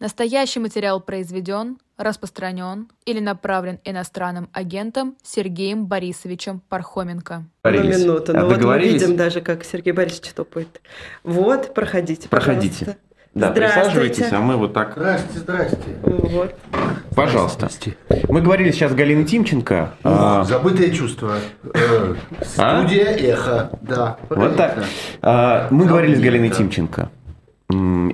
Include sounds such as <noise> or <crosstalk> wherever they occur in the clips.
Настоящий материал произведен, распространен или направлен иностранным агентом Сергеем Борисовичем Пархоменко. На минуту. Ну вот мы видим даже, как Сергей Борисович топает. Вот, проходите, Проходите. пожалуйста. Да, Здравствуйте. присаживайтесь, а мы вот так. Здрасте, здрасте. Вот. Пожалуйста. Мы говорили сейчас с Галиной Тимченко. а, Забытое чувство. Э, А? Студия эхо. Да. Вот так. А, Мы говорили с Галиной. Тимченко.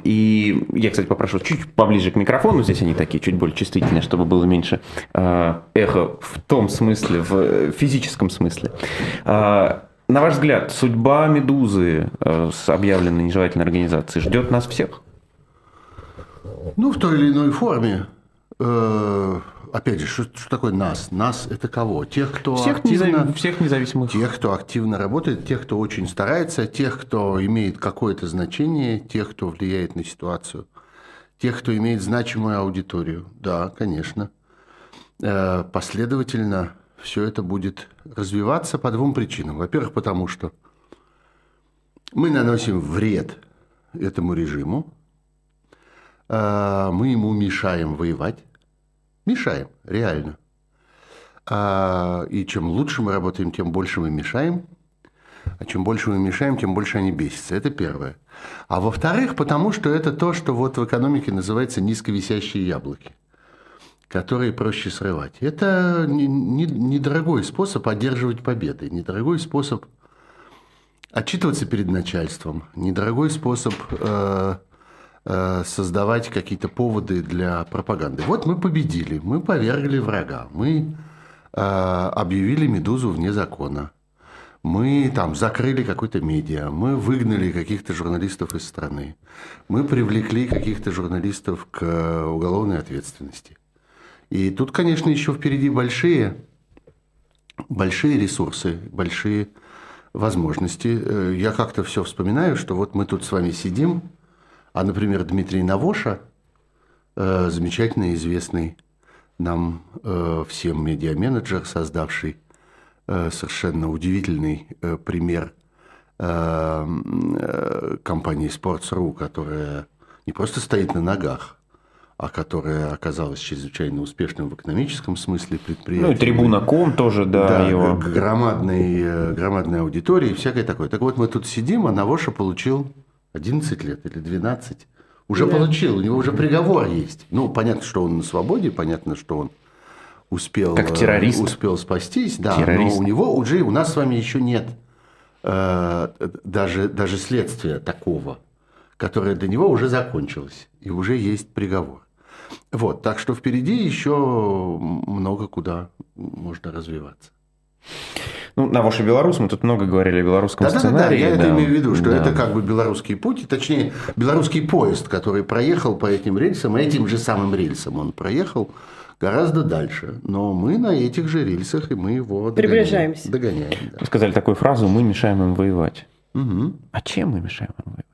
И я, кстати, попрошу чуть поближе к микрофону. Здесь они такие чуть более чувствительные, чтобы было меньше а, эхо в том смысле, в э, физическом смысле. А, На ваш взгляд, судьба «Медузы» э, с объявленной нежелательной организацией ждет нас всех? Ну, в той или иной форме. Опять же, что, что такое нас? Нас это кого? Тех, кто Всех, активно... незави- всех независимых. Тех, кто активно работает, тех, кто очень старается, тех, кто имеет какое-то значение, тех, кто влияет на ситуацию, тех, кто имеет значимую аудиторию. Да, конечно. Э, Последовательно все это будет развиваться по двум причинам. Во-первых, потому что мы наносим вред этому режиму, Э, мы ему мешаем воевать, мешаем, реально. А, И чем лучше мы работаем, тем больше мы мешаем. А чем больше мы мешаем, тем больше они бесятся. Это первое. А во-вторых, потому что это то, что вот в экономике называется низковисящие яблоки, которые проще срывать. Это не- не- недорогой способ одерживать победы, недорогой способ отчитываться перед начальством, недорогой способ э, создавать какие-то поводы для пропаганды. Вот мы победили, мы повергли врага, мы э, объявили «Медузу» вне закона, мы там закрыли какой-то медиа, мы выгнали каких-то журналистов из страны, мы привлекли каких-то журналистов к э, уголовной ответственности. И тут, конечно, еще впереди большие, большие ресурсы, большие возможности. Э, Я как-то все вспоминаю, что вот мы тут с вами сидим, а, например, Дмитрий Навоша, э, замечательно известный нам э, всем медиаменеджер, создавший э, совершенно удивительный э, пример э, э, компании Sports.ru, которая не просто стоит на ногах, а которая оказалась чрезвычайно успешным в экономическом смысле предприятием. Ну и Трибуна.ком тоже, да, Да, его. громадной, э, громадной аудитории и всякое такое. Так вот, мы тут сидим, а Навоша получил 11 лет или 12. Уже Да. получил, у него уже приговор есть. Ну, понятно, что он на свободе, понятно, что он успел, Как э, террорист. успел спастись, да, Террорист. но у него уже, у нас с вами еще нет э, даже, даже следствия такого, которое до него уже закончилось, и уже есть приговор. Вот, так что впереди еще много куда можно развиваться. Ну, на ваши белорус, мы тут много говорили о белорусском Да, да, да, сценарии. я это да. имею в виду, что Да. это как бы белорусский путь, точнее, белорусский поезд, который проехал по этим рельсам, этим же самым рельсам он проехал гораздо дальше. Но мы на этих же рельсах, и мы его догоняем. Приближаемся. Догоняем, да. Вы сказали такую фразу «мы мешаем им воевать». Мгм. А чем мы мешаем им воевать?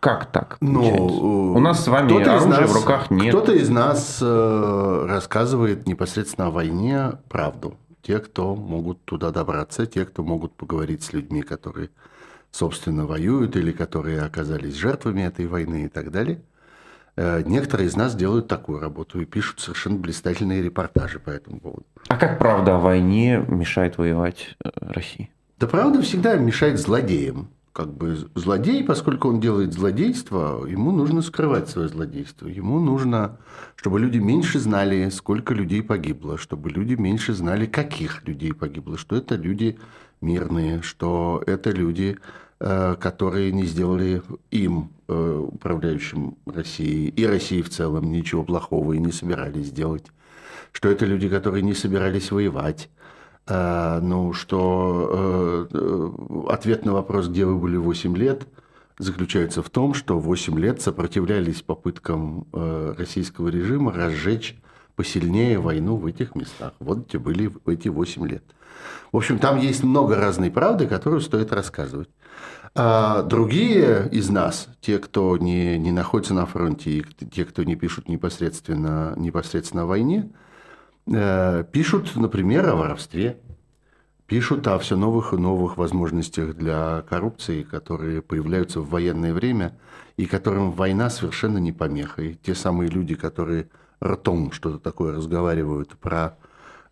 Как так Ну, получается? э, У нас с вами кто-то из оружия нас- в руках нет. Кто-то из нас э, рассказывает непосредственно о войне правду. Те, кто могут туда добраться, те, кто могут поговорить с людьми, которые, собственно, воюют или которые оказались жертвами этой войны и так далее. Э, Некоторые из нас делают такую работу и пишут совершенно блистательные репортажи по этому поводу. А как правда о войне мешает воевать э, России? Да правда всегда мешает злодеям. Как бы злодей, поскольку он делает злодейство, ему нужно скрывать свое злодейство. Ему нужно, чтобы люди меньше знали, сколько людей погибло, чтобы люди меньше знали, каких людей погибло, что это люди мирные, что это люди, э, которые не сделали им, э, управляющим Россией, и Россией в целом, ничего плохого и не собирались делать, что это люди, которые не собирались воевать, ну, что э, э, ответ на вопрос, где вы были 8 лет, заключается в том, что 8 лет сопротивлялись попыткам э, российского режима разжечь посильнее войну в этих местах. Вот где были эти 8 лет. В общем, там есть много разной правды, которую стоит рассказывать. А другие из нас, те, кто не, не находится на фронте, и те, кто не пишут непосредственно, непосредственно о войне, пишут, например, о воровстве, Пишут о все новых и новых возможностях для коррупции, которые появляются в военное время и которым война совершенно не помеха. И те самые люди, которые ртом что-то такое разговаривают про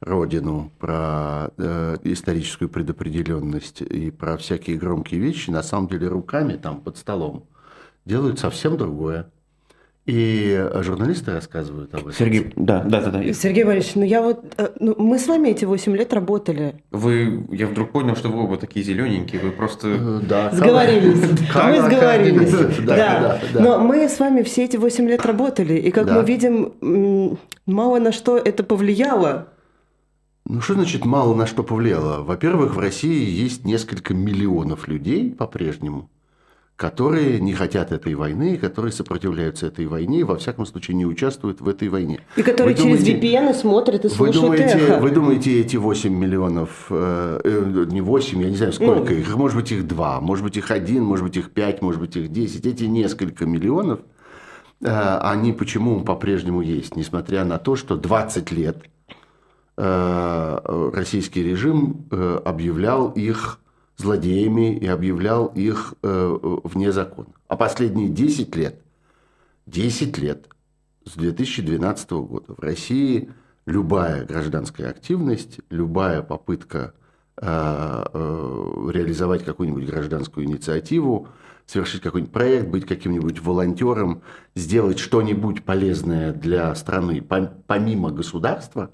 родину, про э, историческую предопределенность и про всякие громкие вещи, на самом деле руками там под столом делают совсем другое. И журналисты рассказывают об этом. Сергей, да, да, да, да. Сергей Борисович, ну я вот, э, ну, мы с вами эти 8 лет работали. Вы, я вдруг понял, что вы оба такие зелененькие, вы просто... Э, да. Сговорились. Мы сговорились. Да, Но мы с вами все эти 8 лет работали, и как мы видим, мало на что это повлияло. Ну, что значит мало на что повлияло? Во-первых, в России есть несколько миллионов людей по-прежнему, которые не хотят этой войны, которые сопротивляются этой войне во всяком случае, не участвуют в этой войне. И которые вы через думаете, VPN смотрят и слушают вы думаете, эхо. Вы думаете, эти 8 миллионов, э, э не 8, я не знаю, сколько ну, их, может быть, их 2, может быть, их 1, может быть, их 5, может быть, их 10. Эти несколько миллионов, э, они почему по-прежнему есть, несмотря на то, что 20 лет э, российский режим э, объявлял их злодеями и объявлял их э, вне закона. А последние 10 лет, 10 лет с 2012 года в России любая гражданская активность, любая попытка э, э, реализовать какую-нибудь гражданскую инициативу, совершить какой-нибудь проект, быть каким-нибудь волонтером, сделать что-нибудь полезное для страны помимо государства,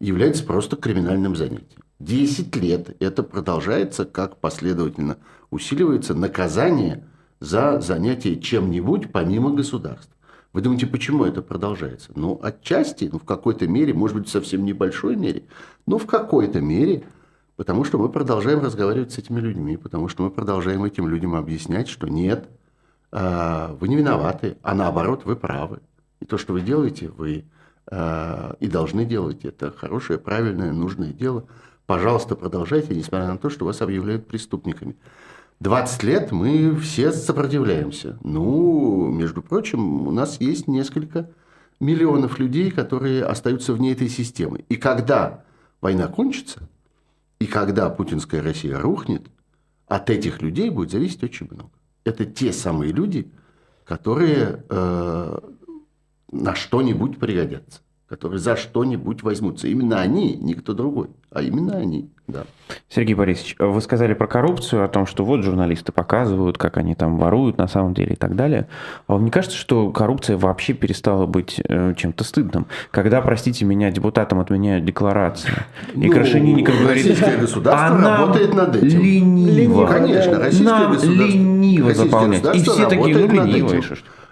является просто криминальным занятием. 10 лет это продолжается, как последовательно усиливается наказание за занятие чем-нибудь помимо государства. Вы думаете, почему это продолжается? Ну, отчасти, ну, в какой-то мере, может быть, совсем небольшой мере, но в какой-то мере, потому что мы продолжаем разговаривать с этими людьми, потому что мы продолжаем этим людям объяснять, что нет, а, вы не виноваты, а наоборот, вы правы. И то, что вы делаете, вы а, и должны делать. Это хорошее, правильное, нужное дело – Пожалуйста, продолжайте, несмотря на то, что вас объявляют преступниками. 20 лет мы все сопротивляемся. Ну, между прочим, у нас есть несколько миллионов людей, которые остаются вне этой системы. И когда война кончится, и когда путинская Россия рухнет, от этих людей будет зависеть очень много. Это те самые люди, которые э, на что-нибудь пригодятся которые за что-нибудь возьмутся. Именно они, никто другой, а именно они. Да. Сергей Борисович, вы сказали про коррупцию, о том, что вот журналисты показывают, как они там воруют на самом деле и так далее. А вам не кажется, что коррупция вообще перестала быть э, чем-то стыдным? Когда, простите меня, депутатам отменяют декларации, ну, и Крашенинников говорит, российское государство а работает над этим. Лениво. Конечно, российское нам государство, лениво заполнять. И все такие, ну, ленивые.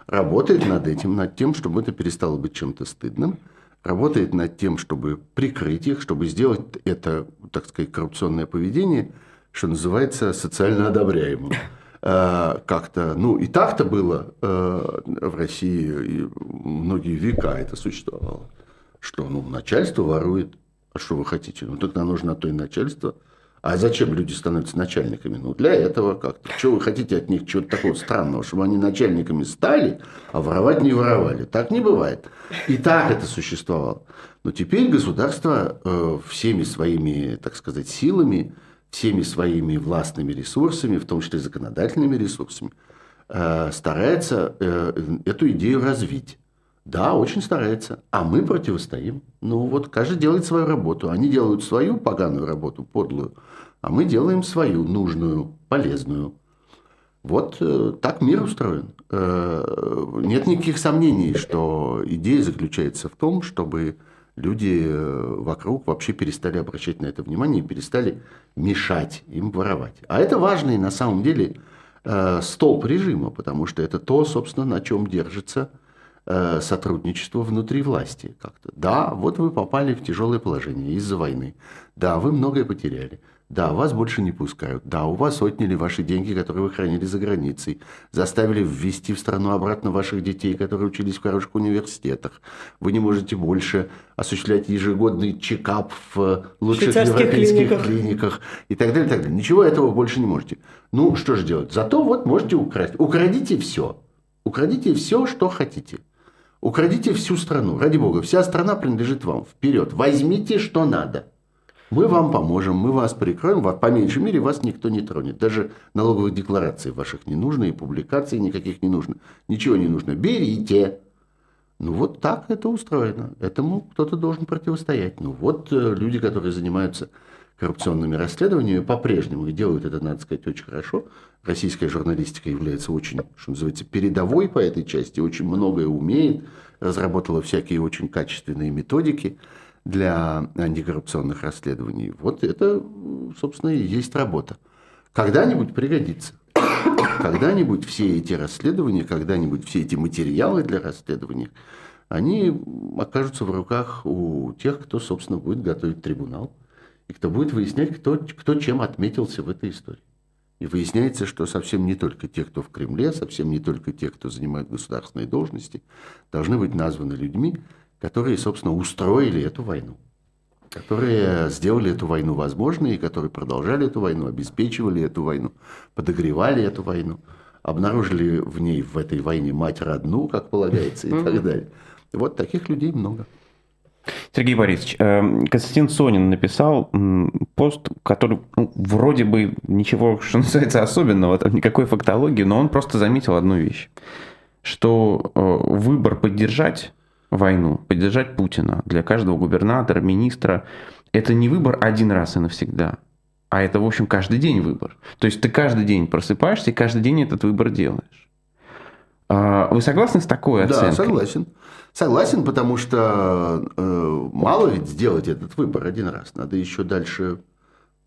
Работает над этим, над тем, чтобы это перестало быть чем-то стыдным работает над тем, чтобы прикрыть их, чтобы сделать это, так сказать, коррупционное поведение, что называется, социально одобряемым. А, как-то, ну и так-то было а, в России многие века это существовало, что ну, начальство ворует, а что вы хотите? Ну тогда нужно то и начальство – а зачем люди становятся начальниками? Ну, для этого как-то. Что вы хотите от них чего-то такого странного, чтобы они начальниками стали, а воровать не воровали? Так не бывает. И так это существовало. Но теперь государство э, всеми своими, так сказать, силами, всеми своими властными ресурсами, в том числе законодательными ресурсами, э, старается э, эту идею развить. Да, очень старается. А мы противостоим. Ну вот каждый делает свою работу. Они делают свою поганую работу, подлую, а мы делаем свою нужную, полезную. Вот э, так мир устроен. Э, нет никаких сомнений, что идея заключается в том, чтобы люди э, вокруг вообще перестали обращать на это внимание и перестали мешать им воровать. А это важный на самом деле э, столб режима, потому что это то, собственно, на чем держится сотрудничество внутри власти как-то. Да, вот вы попали в тяжелое положение из-за войны. Да, вы многое потеряли. Да, вас больше не пускают. Да, у вас отняли ваши деньги, которые вы хранили за границей. Заставили ввести в страну обратно ваших детей, которые учились в хороших университетах. Вы не можете больше осуществлять ежегодный чекап в лучших европейских клиниках. клиниках и так далее, и так далее. Ничего этого больше не можете. Ну, что же делать? Зато вот можете украсть. Украдите все. Украдите все, что хотите. Украдите всю страну, ради бога, вся страна принадлежит вам. Вперед, возьмите, что надо. Мы вам поможем, мы вас прикроем, по меньшей мере вас никто не тронет. Даже налоговых деклараций ваших не нужно, и публикаций никаких не нужно. Ничего не нужно. Берите. Ну вот так это устроено. Этому кто-то должен противостоять. Ну вот э, люди, которые занимаются коррупционными расследованиями, по-прежнему и делают это, надо сказать, очень хорошо. Российская журналистика является очень, что называется, передовой по этой части, очень многое умеет, разработала всякие очень качественные методики для антикоррупционных расследований. Вот это, собственно, и есть работа. Когда-нибудь пригодится. Когда-нибудь все эти расследования, когда-нибудь все эти материалы для расследования, они окажутся в руках у тех, кто, собственно, будет готовить трибунал, и кто будет выяснять, кто, кто чем отметился в этой истории. И выясняется, что совсем не только те, кто в Кремле, совсем не только те, кто занимает государственные должности, должны быть названы людьми, которые, собственно, устроили эту войну, которые сделали эту войну возможной, и которые продолжали эту войну, обеспечивали эту войну, подогревали эту войну, обнаружили в ней, в этой войне мать родну, как полагается, и так далее. Вот таких людей много. Сергей Борисович, эм, Константин Сонин написал пост, который ну, вроде бы ничего, <laughs> что называется, особенного, там никакой фактологии, но он просто заметил одну вещь, что э, выбор поддержать войну, поддержать Путина для каждого губернатора, министра, это не выбор один раз и навсегда, а это, в общем, каждый день выбор. То есть ты каждый день просыпаешься и каждый день этот выбор делаешь. А, вы согласны с такой оценкой? Да, согласен. Согласен, потому что э, мало ведь сделать этот выбор один раз. Надо еще дальше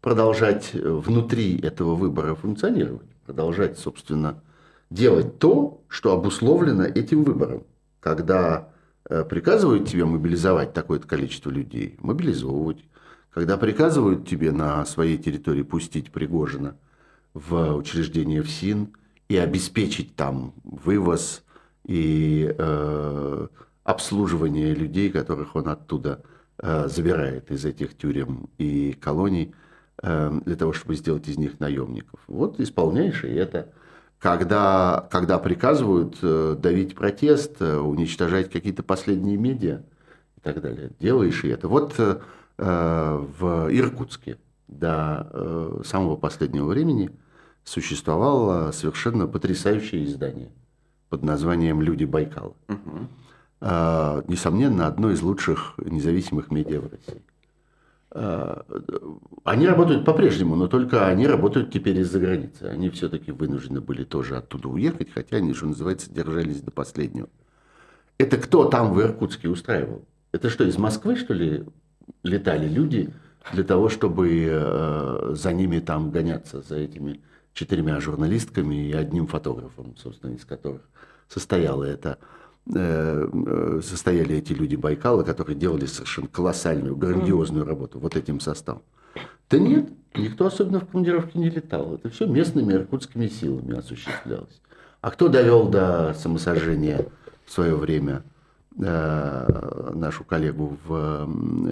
продолжать внутри этого выбора функционировать. Продолжать, собственно, делать то, что обусловлено этим выбором. Когда Э, приказывают тебе мобилизовать такое-то количество людей, мобилизовывать. Когда приказывают тебе на своей территории пустить Пригожина в учреждение ФСИН и обеспечить там вывоз и э, обслуживание людей, которых он оттуда э, забирает из этих тюрем и колоний, э, для того, чтобы сделать из них наемников. Вот исполняешь и это когда, когда приказывают э, давить протест, уничтожать какие-то последние медиа и так далее. Делаешь и это. Вот в Иркутске до самого последнего времени существовало совершенно потрясающее издание под названием «Люди Байкала». Угу. Несомненно, одно из лучших независимых медиа в России. Э, они работают по-прежнему, но только они работают теперь из-за границы. Они все-таки вынуждены были тоже оттуда уехать, хотя они, что называется, держались до последнего. Это кто там в Иркутске устраивал? Это что, из Москвы, что ли, летали люди для того, чтобы э, за ними там гоняться, за этими четырьмя журналистками и одним фотографом, собственно, из которых состояла эта состояли эти люди Байкала, которые делали совершенно колоссальную, грандиозную работу вот этим составом. Да нет, никто особенно в командировке не летал. Это все местными иркутскими силами осуществлялось. А кто довел до самосожжения в свое время э, нашу коллегу в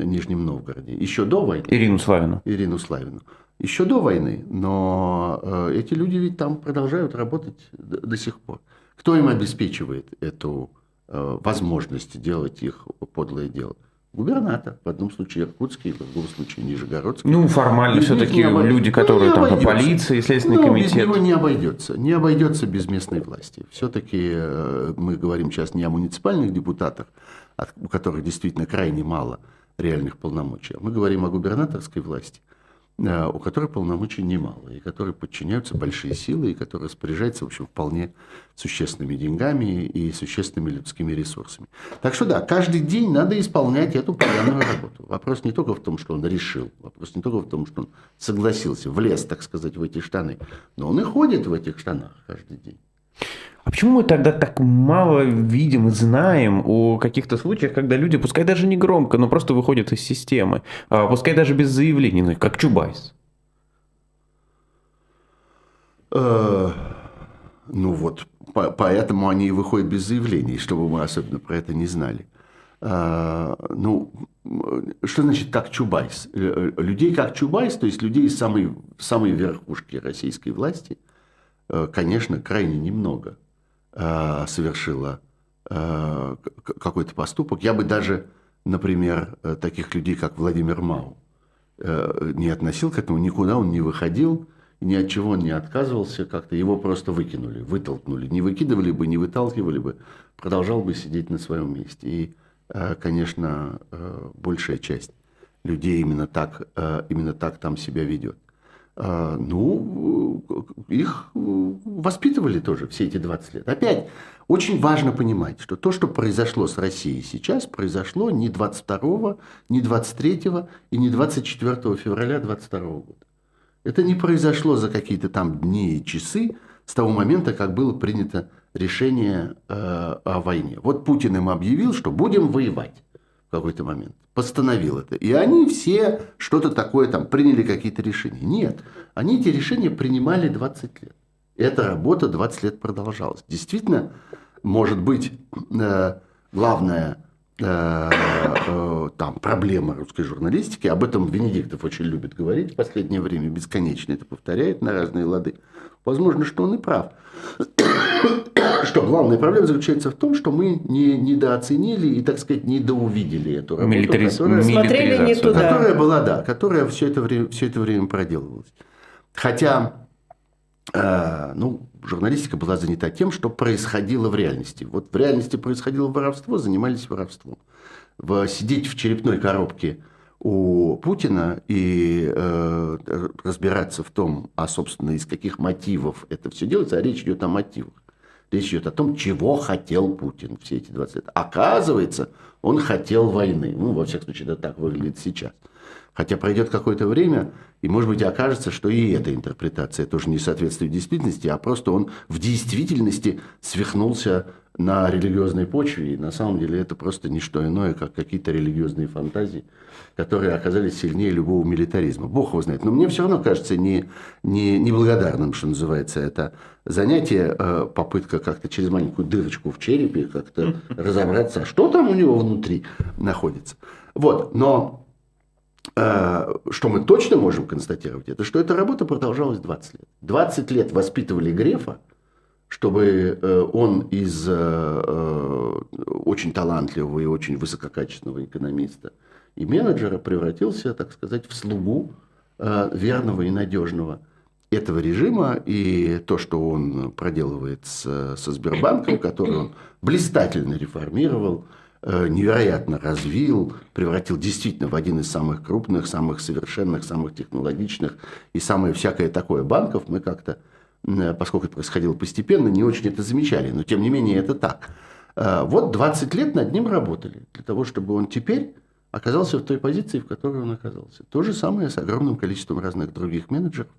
Нижнем Новгороде? Еще до войны. Ирину Славину. Ирину Славину. Еще до войны. Но эти люди ведь там продолжают работать до сих пор. Кто им обеспечивает эту Э, возможности делать их подлое дело. Губернатор, в одном случае Иркутский, в другом случае Нижегородский. Ну, формально все-таки люди, которые ну, там обойдется. полиция, Следственный ну, комитет. Без него не обойдется. Не обойдется без местной власти. Все-таки э, мы говорим сейчас не о муниципальных депутатах, у которых действительно крайне мало реальных полномочий, а мы говорим о губернаторской власти – у которой полномочий немало, и которые подчиняются большие силы, и которые распоряжаются, в общем, вполне существенными деньгами и существенными людскими ресурсами. Так что да, каждый день надо исполнять эту поганую работу. Вопрос не только в том, что он решил, вопрос не только в том, что он согласился, влез, так сказать, в эти штаны, но он и ходит в этих штанах каждый день. А почему мы тогда так мало видим и знаем о каких-то случаях, когда люди, пускай даже не громко, но просто выходят из системы, а пускай даже без заявлений, ну, как Чубайс? Э, ну вот, поэтому они и выходят без заявлений, чтобы мы особенно про это не знали. Э, ну, что значит как Чубайс? Э, людей как Чубайс, то есть людей самой, самой верхушки российской власти, конечно, крайне немного – совершила э, какой-то поступок. Я бы даже, например, э, таких людей, как Владимир Мау, э, не относил к этому, никуда он не выходил, ни от чего он не отказывался, как-то его просто выкинули, вытолкнули. Не выкидывали бы, не выталкивали бы, продолжал бы сидеть на своем месте. И, э, конечно, э, большая часть людей именно так, э, именно так там себя ведет. Ну, их воспитывали тоже все эти 20 лет. Опять, очень важно понимать, что то, что произошло с Россией сейчас, произошло не 22, не 23 и не 24 февраля 22 года. Это не произошло за какие-то там дни и часы с того момента, как было принято решение э, о войне. Вот Путин им объявил, что будем воевать в какой-то момент. Постановил это. И они все что-то такое там приняли какие-то решения. Нет, они эти решения принимали 20 лет. Эта работа 20 лет продолжалась. Действительно, может быть, э, главное там проблема русской журналистики. Об этом Венедиктов очень любит говорить в последнее время, бесконечно это повторяет на разные лады. Возможно, что он и прав. <coughs> Что главная проблема заключается в том, что мы не недооценили и, так сказать, недоувидели эту работу, Милитариз... которая, Смотрели не туда. которая была, да, которая все это время, все это время проделывалась. Хотя э, ну, журналистика была занята тем, что происходило в реальности. Вот в реальности происходило воровство, занимались воровством. В, сидеть в черепной коробке у Путина и э, разбираться в том, а, собственно, из каких мотивов это все делается, а речь идет о мотивах. Речь идет о том, чего хотел Путин все эти 20 лет. Оказывается, он хотел войны. Ну, во всяком случае, это так выглядит сейчас. Хотя пройдет какое-то время, и, может быть, окажется, что и эта интерпретация тоже не соответствует действительности, а просто он в действительности свихнулся на религиозной почве. И на самом деле это просто не что иное, как какие-то религиозные фантазии, которые оказались сильнее любого милитаризма. Бог его знает. Но мне все равно кажется не, не, неблагодарным, что называется, это занятие, э, попытка как-то через маленькую дырочку в черепе как-то <laughs> разобраться, что там у него внутри находится. Вот, но что мы точно можем констатировать, это что эта работа продолжалась 20 лет. 20 лет воспитывали Грефа, чтобы э, он из э, очень талантливого и очень высококачественного экономиста и менеджера превратился, так сказать, в слугу верного и надежного этого режима и то, что он проделывает с, со Сбербанком, который он блистательно реформировал, Э, невероятно развил, превратил действительно в один из самых крупных, самых совершенных, самых технологичных и самое всякое такое банков, мы как-то, э, поскольку это происходило постепенно, не очень это замечали, но тем не менее это так. Э, вот 20 лет над ним работали, для того, чтобы он теперь оказался в той позиции, в которой он оказался. То же самое с огромным количеством разных других менеджеров.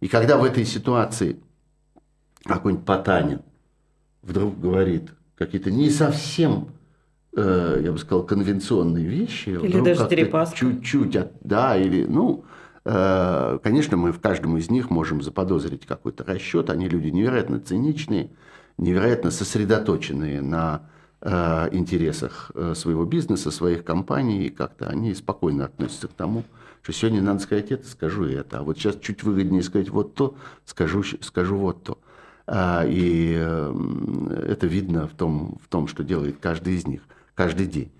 И когда в этой ситуации какой-нибудь Потанин вдруг говорит какие-то не совсем Э, я бы сказал, конвенционные вещи. Или даже Дерипаска. Чуть-чуть, да, или, ну, э, конечно, мы в каждом из них можем заподозрить какой-то расчет. Они люди невероятно циничные, невероятно сосредоточенные на э, интересах своего бизнеса, своих компаний, и как-то они спокойно относятся к тому, что сегодня надо сказать это, скажу это, а вот сейчас чуть выгоднее сказать вот то, скажу, скажу вот то. А, и это видно в том, в том, что делает каждый из них каждый день.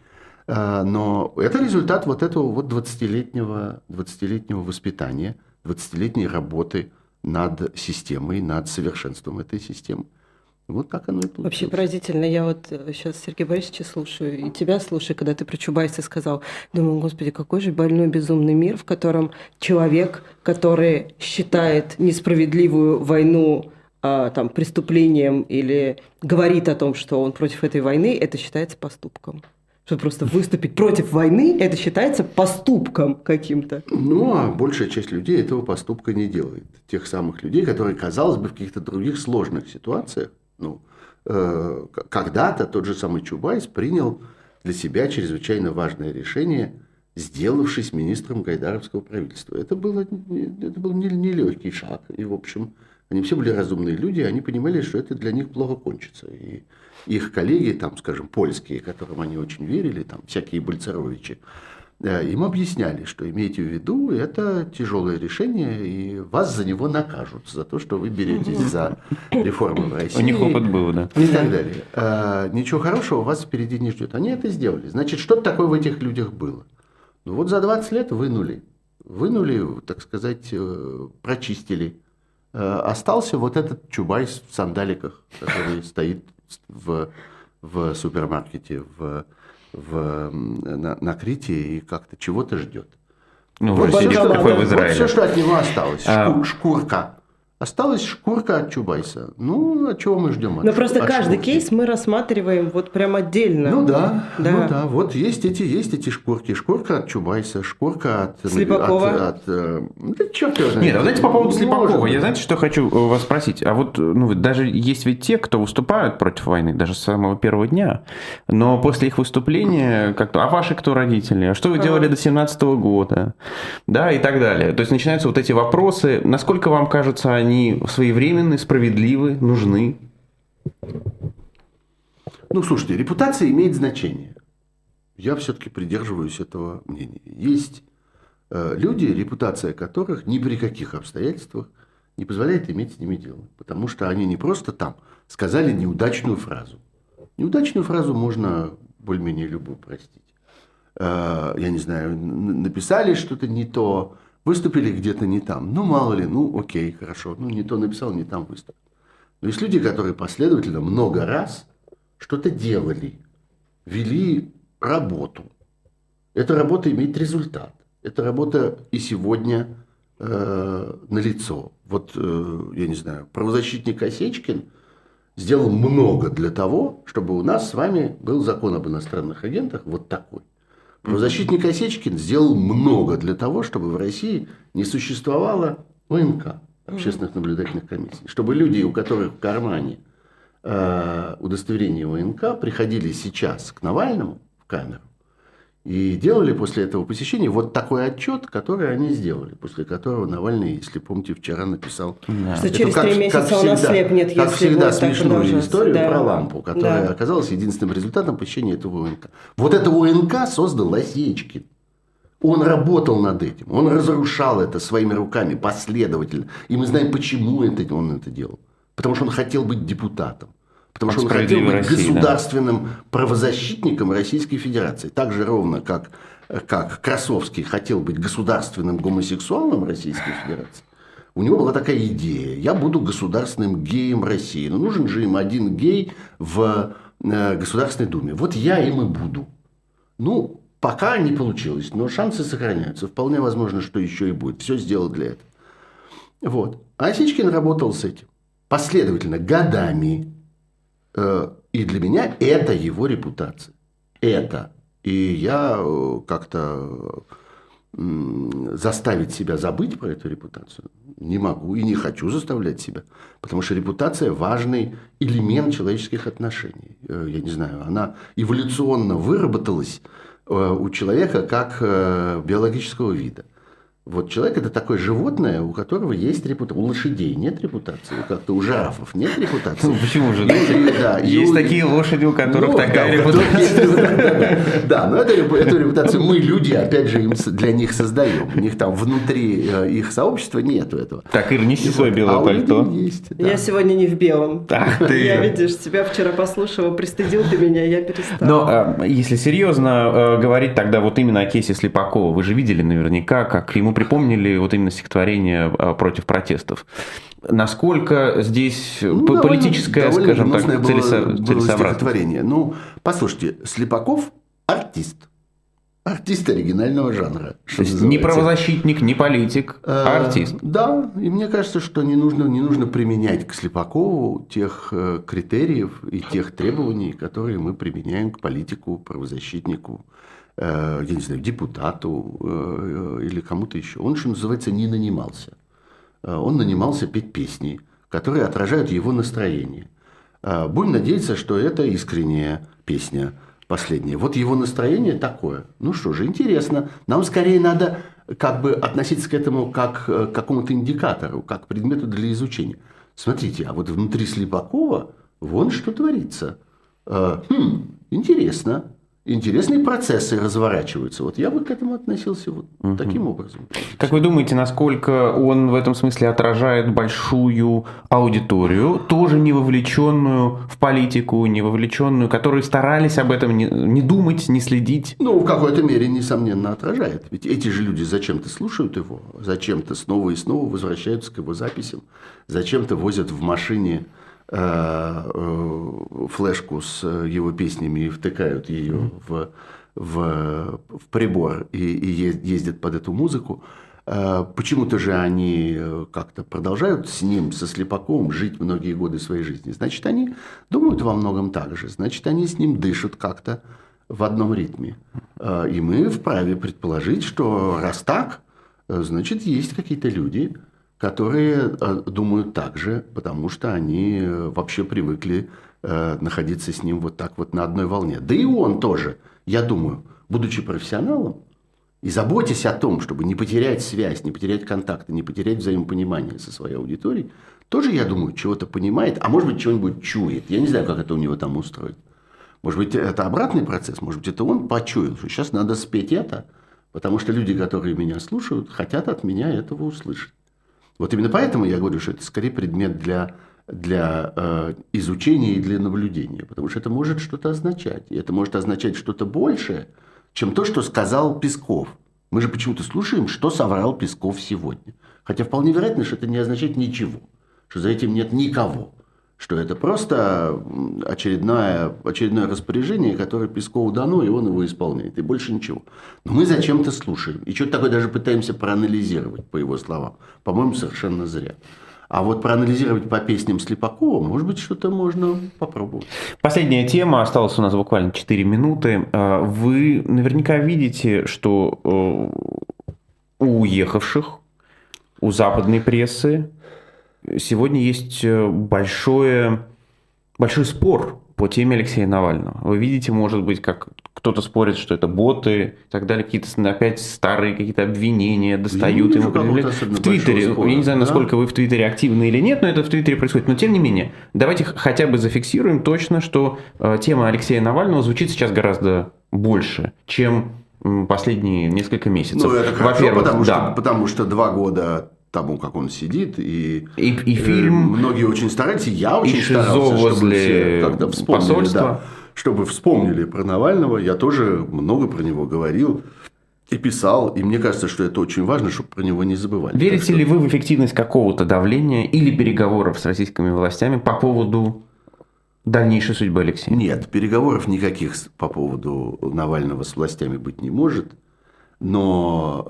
А, но это результат вот этого вот 20-летнего, 20-летнего воспитания, 20-летней работы над системой, над совершенством этой системы. Вот так оно и получилось. Вообще поразительно. Я вот сейчас э, Сергея Борисовича слушаю, и тебя слушаю, когда ты про Чубайса сказал. Думаю, господи, какой же больной безумный мир, в котором человек, который считает несправедливую войну а, там, преступлением или говорит о том, что он против этой войны, это считается поступком. Что просто выступить против войны, это считается поступком каким-то. Ну, а большая часть людей этого поступка не делает. Тех самых людей, которые, казалось бы, в каких-то других сложных ситуациях, ну, э, когда-то тот же самый Чубайс принял для себя чрезвычайно важное решение, сделавшись министром Гайдаровского правительства. Это, было, это был нелегкий шаг. И, в общем, они все были разумные люди, они понимали, что это для них плохо кончится. И их коллеги, там, скажем, польские, которым они очень верили, там, всякие Бальцеровичи, э, им объясняли, что имейте в виду, это тяжелое решение, и вас за него накажут, за то, что вы беретесь за реформы в России. У них опыт был, да. И так далее. А, ничего хорошего вас впереди не ждет. Они это сделали. Значит, что-то такое в этих людях было. Ну вот за 20 лет вынули вынули, так сказать, э, прочистили. Э, остался вот этот Чубайс в сандаликах, который <laughs> стоит в, в супермаркете в, в, на, на Крите и как-то чего-то ждет. Ну, Вот в кафе в вот Израиле. все, что от него осталось. А. Шку- шкурка. Осталась шкурка от Чубайса. Ну, а чего мы ждем от Но просто от каждый шкурки? кейс мы рассматриваем вот прям отдельно. Ну да, Да. ну да, вот есть эти, есть эти шкурки. Шкурка от Чубайса, шкурка от... Слепакова. От, от, э, да черт его знает. Нет, а знаете, по поводу Может Слепакова, быть. я знаете, что хочу э, вас спросить? А вот, ну, даже есть ведь те, кто выступают против войны, даже с самого первого дня, но после их выступления как-то, а ваши кто родители? А что вы делали до 17 года? Да, и так далее. То есть начинаются вот эти вопросы. Насколько вам кажется, они своевременны, справедливы, нужны? Ну, слушайте, репутация имеет значение. Я все-таки придерживаюсь этого мнения. Есть э, люди, репутация которых ни при каких обстоятельствах не позволяет иметь с ними дело. Потому что они не просто там сказали неудачную фразу. Неудачную фразу можно более-менее любую простить. Э, я не знаю, написали что-то не то, выступили где-то не там. Ну, мало ли, ну, окей, хорошо. Ну, не то написал, не там выступил. Но есть люди, которые последовательно много раз что-то делали, вели работу. Эта работа имеет результат. Эта работа и сегодня э, налицо. Вот, э, я не знаю, правозащитник Осечкин сделал много для того, чтобы у нас с вами был закон об иностранных агентах вот такой. Правозащитник Осечкин сделал много для того, чтобы в России не существовало ОНК, общественных наблюдательных комиссий. Чтобы люди, у которых в кармане э, удостоверение ОНК, приходили сейчас к Навальному в камеру и делали после этого посещения вот такой отчет, который они сделали, после которого Навальный, если помните, вчера написал Что это через как- три как месяца у нас всегда- слепнет, как если всегда, смешную историю Да. про лампу, которая Да. оказалась единственным результатом посещения этого УНК. Вот это УНК создал Осечкин. Он работал над этим, он разрушал это своими руками последовательно. И мы знаем, почему это, он это делал. Потому что он хотел быть депутатом. Потому От что он хотел «Справедливой быть России», да. государственным правозащитником Российской Федерации. Так же ровно, как, как Красовский хотел быть государственным гомосексуалом Российской Федерации. У него была такая идея. Я буду государственным геем России. Но нужен же им один гей в э, Государственной Думе. Вот я им и буду. Ну, пока не получилось, но шансы сохраняются. Вполне возможно, что еще и будет. Все сделал для этого. Вот. А Осечкин работал с этим последовательно, годами. Э, И для меня это его репутация. Это. И я э, как-то м, заставить себя забыть про эту репутацию не могу и не хочу заставлять себя. Потому что репутация – важный элемент человеческих отношений. Э, Я не знаю, она эволюционно выработалась э, у человека как э, биологического вида. Вот человек это такое животное, у которого есть репутация. У лошадей нет репутации, как-то у жирафов нет репутации. Ну, почему же? И- да, Есть такие лошади, у которых ну, такая да, у которых репутация. Да, но эту, эту репутацию мы, люди, опять же, им для них создаем. У них там внутри э, их сообщества нету этого. Так, Ир, неси свое белое а у людей пальто. есть. да. Я сегодня не в белом. Ах ты. Я, видишь, тебя вчера послушала, пристыдил ты меня, я перестала. Но э, если серьезно э, говорить тогда вот именно о кейсе Слепакова, вы же видели наверняка, как ему припомнили вот именно стихотворение э, против протестов. Насколько здесь Ну, довольно- политическое, довольно скажем так, гнусное было- целесо- было целесообразность? Ну, послушайте, Слепаков – артист. Артист оригинального жанра. То есть не правозащитник, не политик, а артист. Да, и мне кажется, что не нужно, не нужно применять к Слепакову тех э, критериев и тех требований, которые мы применяем к политику, правозащитнику, я не знаю, депутату э, или кому-то еще. Он, что называется, не нанимался. Э, Он нанимался петь песни, которые отражают его настроение. Э, Будем надеяться, что это искренняя песня последняя. Вот его настроение такое. Ну что же, интересно. Нам скорее надо как бы относиться к этому как э, к какому-то индикатору, как к предмету для изучения. Смотрите, а вот внутри Слепакова вон что творится. Э, хм, интересно. Интересные процессы разворачиваются. Вот я бы к этому относился вот угу. таким образом. Как вы думаете, насколько он в этом смысле отражает большую аудиторию, тоже не вовлеченную в политику, не вовлеченную, которые старались об этом не, не думать, не следить? Ну, в какой-то мере, несомненно, отражает. Ведь эти же люди зачем-то слушают его, зачем-то снова и снова возвращаются к его записям, зачем-то возят в машине флешку с его песнями и втыкают ее в, в, в прибор и, и ездят под эту музыку. Э, почему-то же они как-то продолжают с ним, со Слепаком, жить многие годы своей жизни. Значит, они думают во многом так же. Значит, они с ним дышат как-то в одном ритме. И мы вправе предположить, что раз так, значит, есть какие-то люди, которые э, думают так же, потому что они э, вообще привыкли э, находиться с ним вот так вот на одной волне. Да и он тоже, я думаю, будучи профессионалом, и заботясь о том, чтобы не потерять связь, не потерять контакты, не потерять взаимопонимание со своей аудиторией, тоже, я думаю, чего-то понимает, а может быть, чего-нибудь чует. Я не знаю, как это у него там устроено. Может быть, это обратный процесс, может быть, это он почуял, что сейчас надо спеть это, потому что люди, которые меня слушают, хотят от меня этого услышать. Вот именно поэтому я говорю, что это скорее предмет для, для э, изучения и для наблюдения, потому что это может что-то означать. И это может означать что-то большее, чем то, что сказал Песков. Мы же почему-то слушаем, что соврал Песков сегодня. Хотя вполне вероятно, что это не означает ничего, что за этим нет никого что это просто очередное, очередное распоряжение, которое Пескову дано, и он его исполняет, и больше ничего. Но мы зачем-то слушаем, и что-то такое даже пытаемся проанализировать, по его словам. По-моему, совершенно зря. А вот проанализировать по песням Слепакова, может быть, что-то можно попробовать. Последняя тема, осталось у нас буквально 4 минуты. А, вы наверняка видите, что э, у уехавших, у западной прессы сегодня есть э, большое, большой спор по теме Алексея Навального. Вы видите, может быть, как кто-то спорит, что это боты и так далее, какие-то опять старые какие-то обвинения достают ему. В Твиттере, спора, я не знаю, насколько да? вы в Твиттере активны или нет, но это в Твиттере происходит. Но тем не менее, давайте хотя бы зафиксируем точно, что э, тема Алексея Навального звучит сейчас гораздо больше, чем последние несколько месяцев. Ну, это хорошо, потому, да. что, потому что два года тому, как он сидит. И, и, и фильм. Э, многие очень стараются, я очень старался, чтобы все как-то вспомнили. Да, чтобы вспомнили про Навального. Я тоже много про него говорил и писал, и мне кажется, что это очень важно, чтобы про него не забывали. Верите что... ли вы в эффективность какого-то давления или переговоров с российскими властями по поводу дальнейшей судьбы Алексея? Нет, переговоров никаких по поводу Навального с властями быть не может. Но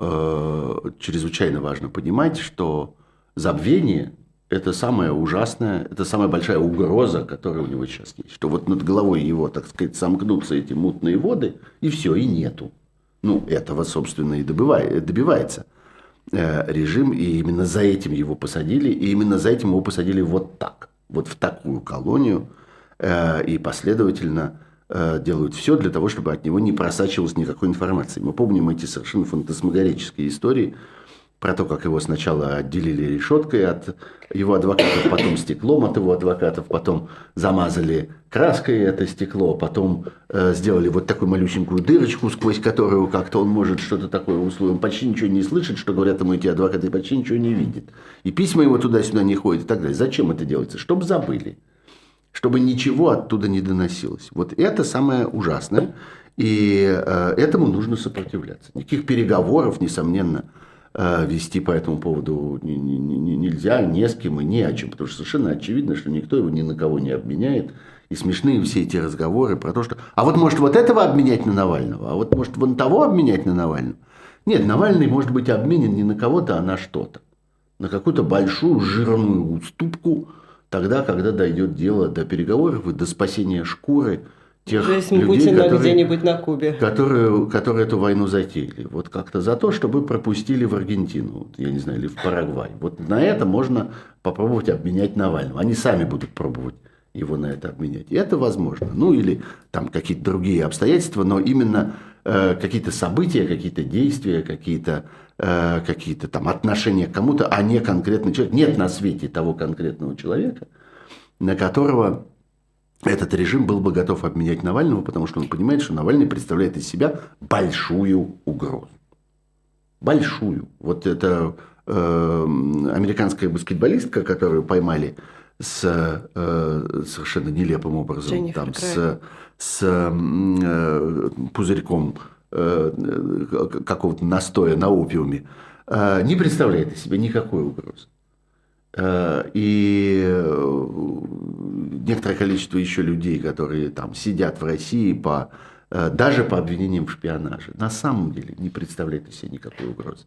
э, чрезвычайно важно понимать, что забвение – это самая ужасная, это самая большая угроза, которая у него сейчас есть. Что вот над головой его, так сказать, сомкнутся эти мутные воды, и все, и нету. Ну, этого, собственно, и добывает, добивается э, режим, и именно за этим его посадили, и именно за этим его посадили вот так, вот в такую колонию, э, и последовательно делают все для того, чтобы от него не просачивалось никакой информации. Мы помним эти совершенно фантасмагорические истории про то, как его сначала отделили решеткой от его адвокатов, потом стеклом от его адвокатов, потом замазали краской это стекло, потом э, сделали вот такую малюсенькую дырочку, сквозь которую как-то он может что-то такое условием, почти ничего не слышит, что говорят ему эти адвокаты, почти ничего не видит. И письма его туда-сюда не ходят и так далее. Зачем это делается? Чтобы забыли чтобы ничего оттуда не доносилось. Вот это самое ужасное, и э, этому нужно сопротивляться. Никаких переговоров, несомненно, э, вести по этому поводу не, не, не, нельзя, не с кем и не о чем, потому что совершенно очевидно, что никто его ни на кого не обменяет. И смешные все эти разговоры про то, что «а вот может вот этого обменять на Навального, а вот может вон того обменять на Навального». Нет, Навальный может быть обменен не на кого-то, а на что-то. На какую-то большую жирную уступку – тогда, когда дойдет дело до переговоров и до спасения шкуры тех Жизнь людей, Путина которые, где-нибудь на Кубе. Которые, которые эту войну затеяли. Вот как-то за то, чтобы пропустили в Аргентину, я не знаю, или в Парагвай. Вот на это можно попробовать обменять Навального. Они сами будут пробовать его на это обменять. И это возможно. Ну или там какие-то другие обстоятельства, но именно э, какие-то события, какие-то действия, какие-то Э, какие-то там отношения к кому-то, а не конкретный человек. Нет на свете того конкретного человека, на которого этот режим был бы готов обменять Навального, потому что он понимает, что Навальный представляет из себя большую угрозу. Большую. Вот это э, американская баскетболистка, которую поймали с э, совершенно нелепым образом, Дженнифер там, с, с э, пузырьком какого-то настоя на опиуме, э, не представляет из себя никакой угрозы. Э, и э, некоторое количество еще людей, которые там сидят в России по, э, даже по обвинениям в шпионаже, на самом деле не представляет из себя никакой угрозы.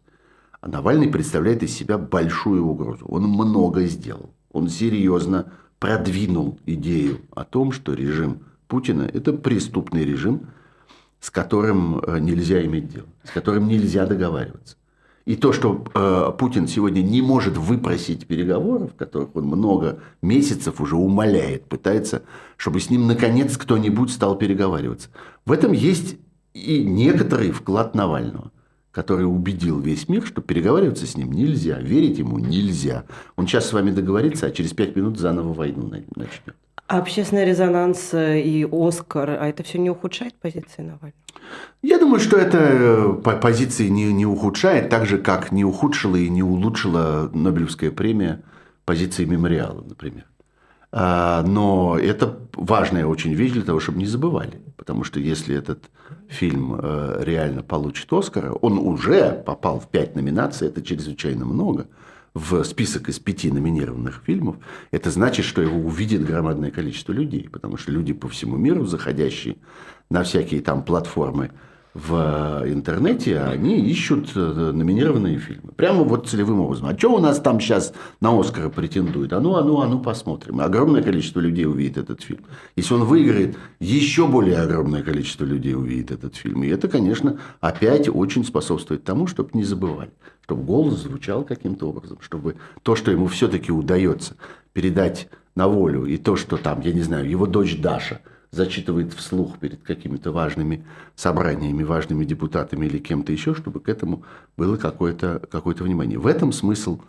А Навальный представляет из себя большую угрозу. Он много сделал. Он серьезно продвинул идею о том, что режим Путина – это преступный режим, с которым нельзя иметь дело, с которым нельзя договариваться. И то, что э, Путин сегодня не может выпросить переговоров, которых он много месяцев уже умоляет, пытается, чтобы с ним наконец кто-нибудь стал переговариваться. В этом есть и некоторый вклад Навального, который убедил весь мир, что переговариваться с ним нельзя, верить ему нельзя. Он сейчас с вами договорится, а через пять минут заново войну начнет. А общественный резонанс и Оскар, а это все не ухудшает позиции Навального? Я думаю, что это э, позиции не, не ухудшает, так же, как не ухудшила и не улучшила Нобелевская премия позиции мемориала, например. А, но это важная очень вещь для того, чтобы не забывали. Потому что если этот фильм э, реально получит Оскара, он уже попал в пять номинаций, это чрезвычайно много – в список из пяти номинированных фильмов, это значит, что его увидит громадное количество людей, потому что люди по всему миру, заходящие на всякие там платформы в интернете, они ищут э, номинированные фильмы. Прямо вот целевым образом. А что у нас там сейчас на Оскара претендует? А ну, а ну, а ну посмотрим. Огромное количество людей увидит этот фильм. Если он выиграет, еще более огромное количество людей увидит этот фильм. И это, конечно, опять очень способствует тому, чтобы не забывали. Чтобы голос звучал каким-то образом. Чтобы то, что ему все-таки удается передать на волю, и то, что там, я не знаю, его дочь Даша – зачитывает вслух перед какими-то важными собраниями, важными депутатами или кем-то еще, чтобы к этому было какое-то какое внимание. В этом смысл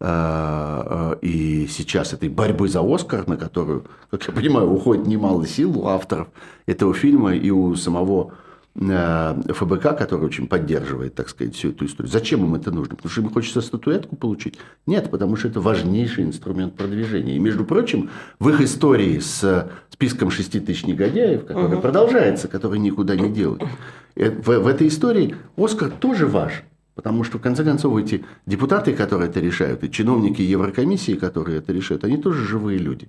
э, э, и сейчас этой борьбы за Оскар, на которую, как я понимаю, уходит немало сил у авторов этого фильма и у самого ФБК, который очень поддерживает, так сказать, всю эту историю. Зачем им это нужно? Потому что им хочется статуэтку получить? Нет, потому что это важнейший инструмент продвижения. И, между прочим, в их истории с списком 6 тысяч негодяев, который угу. продолжается, который никуда не делают, э, в, в этой истории Оскар тоже важен. Потому что, в конце концов, эти депутаты, которые это решают, и чиновники Еврокомиссии, которые это решают, они тоже живые люди.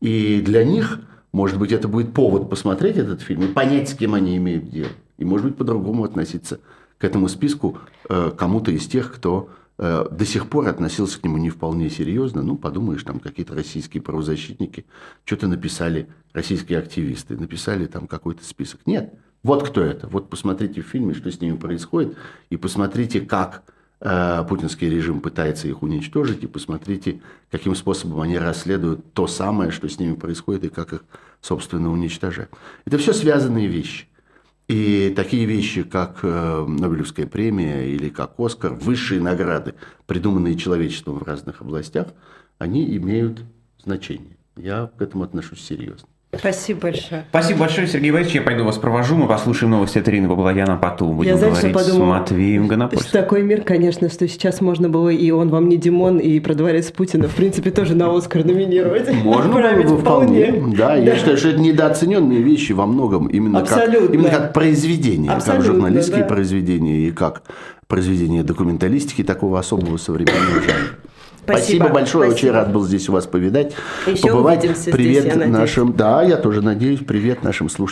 И для них может быть, это будет повод посмотреть этот фильм и понять, с кем они имеют дело. И, может быть, по-другому относиться к этому списку э, кому-то из тех, кто э, до сих пор относился к нему не вполне серьезно. Ну, подумаешь, там какие-то российские правозащитники что-то написали, российские активисты, написали там какой-то список. Нет, вот кто это. Вот посмотрите в фильме, что с ними происходит, и посмотрите, как путинский режим пытается их уничтожить, и посмотрите, каким способом они расследуют то самое, что с ними происходит, и как их, собственно, уничтожают. Это все связанные вещи. И такие вещи, как э, Нобелевская премия или как Оскар, высшие награды, придуманные человечеством в разных областях, они имеют значение. Я к этому отношусь серьезно. Спасибо большое. Спасибо большое, Сергей Борисович. Я пойду вас провожу. Мы послушаем новости от Ирины Баблояна, потом будем Я, знаешь, говорить подумала, с Матвеем Гонопольским. Такой мир, конечно, что сейчас можно было и «Он вам не Димон», и «Про дворец Путина», в принципе, тоже на «Оскар» номинировать. Можно было бы вполне. Да, да, я считаю, что это недооцененные вещи во многом, именно, как, именно как произведения, Абсолютно, как журналистские да. произведения и как произведения документалистики такого особого современного жанра. Спасибо, Спасибо большое, Спасибо. очень рад был здесь у вас повидать, Еще побывать. Привет здесь, нашим, да, я тоже надеюсь, привет нашим слушателям.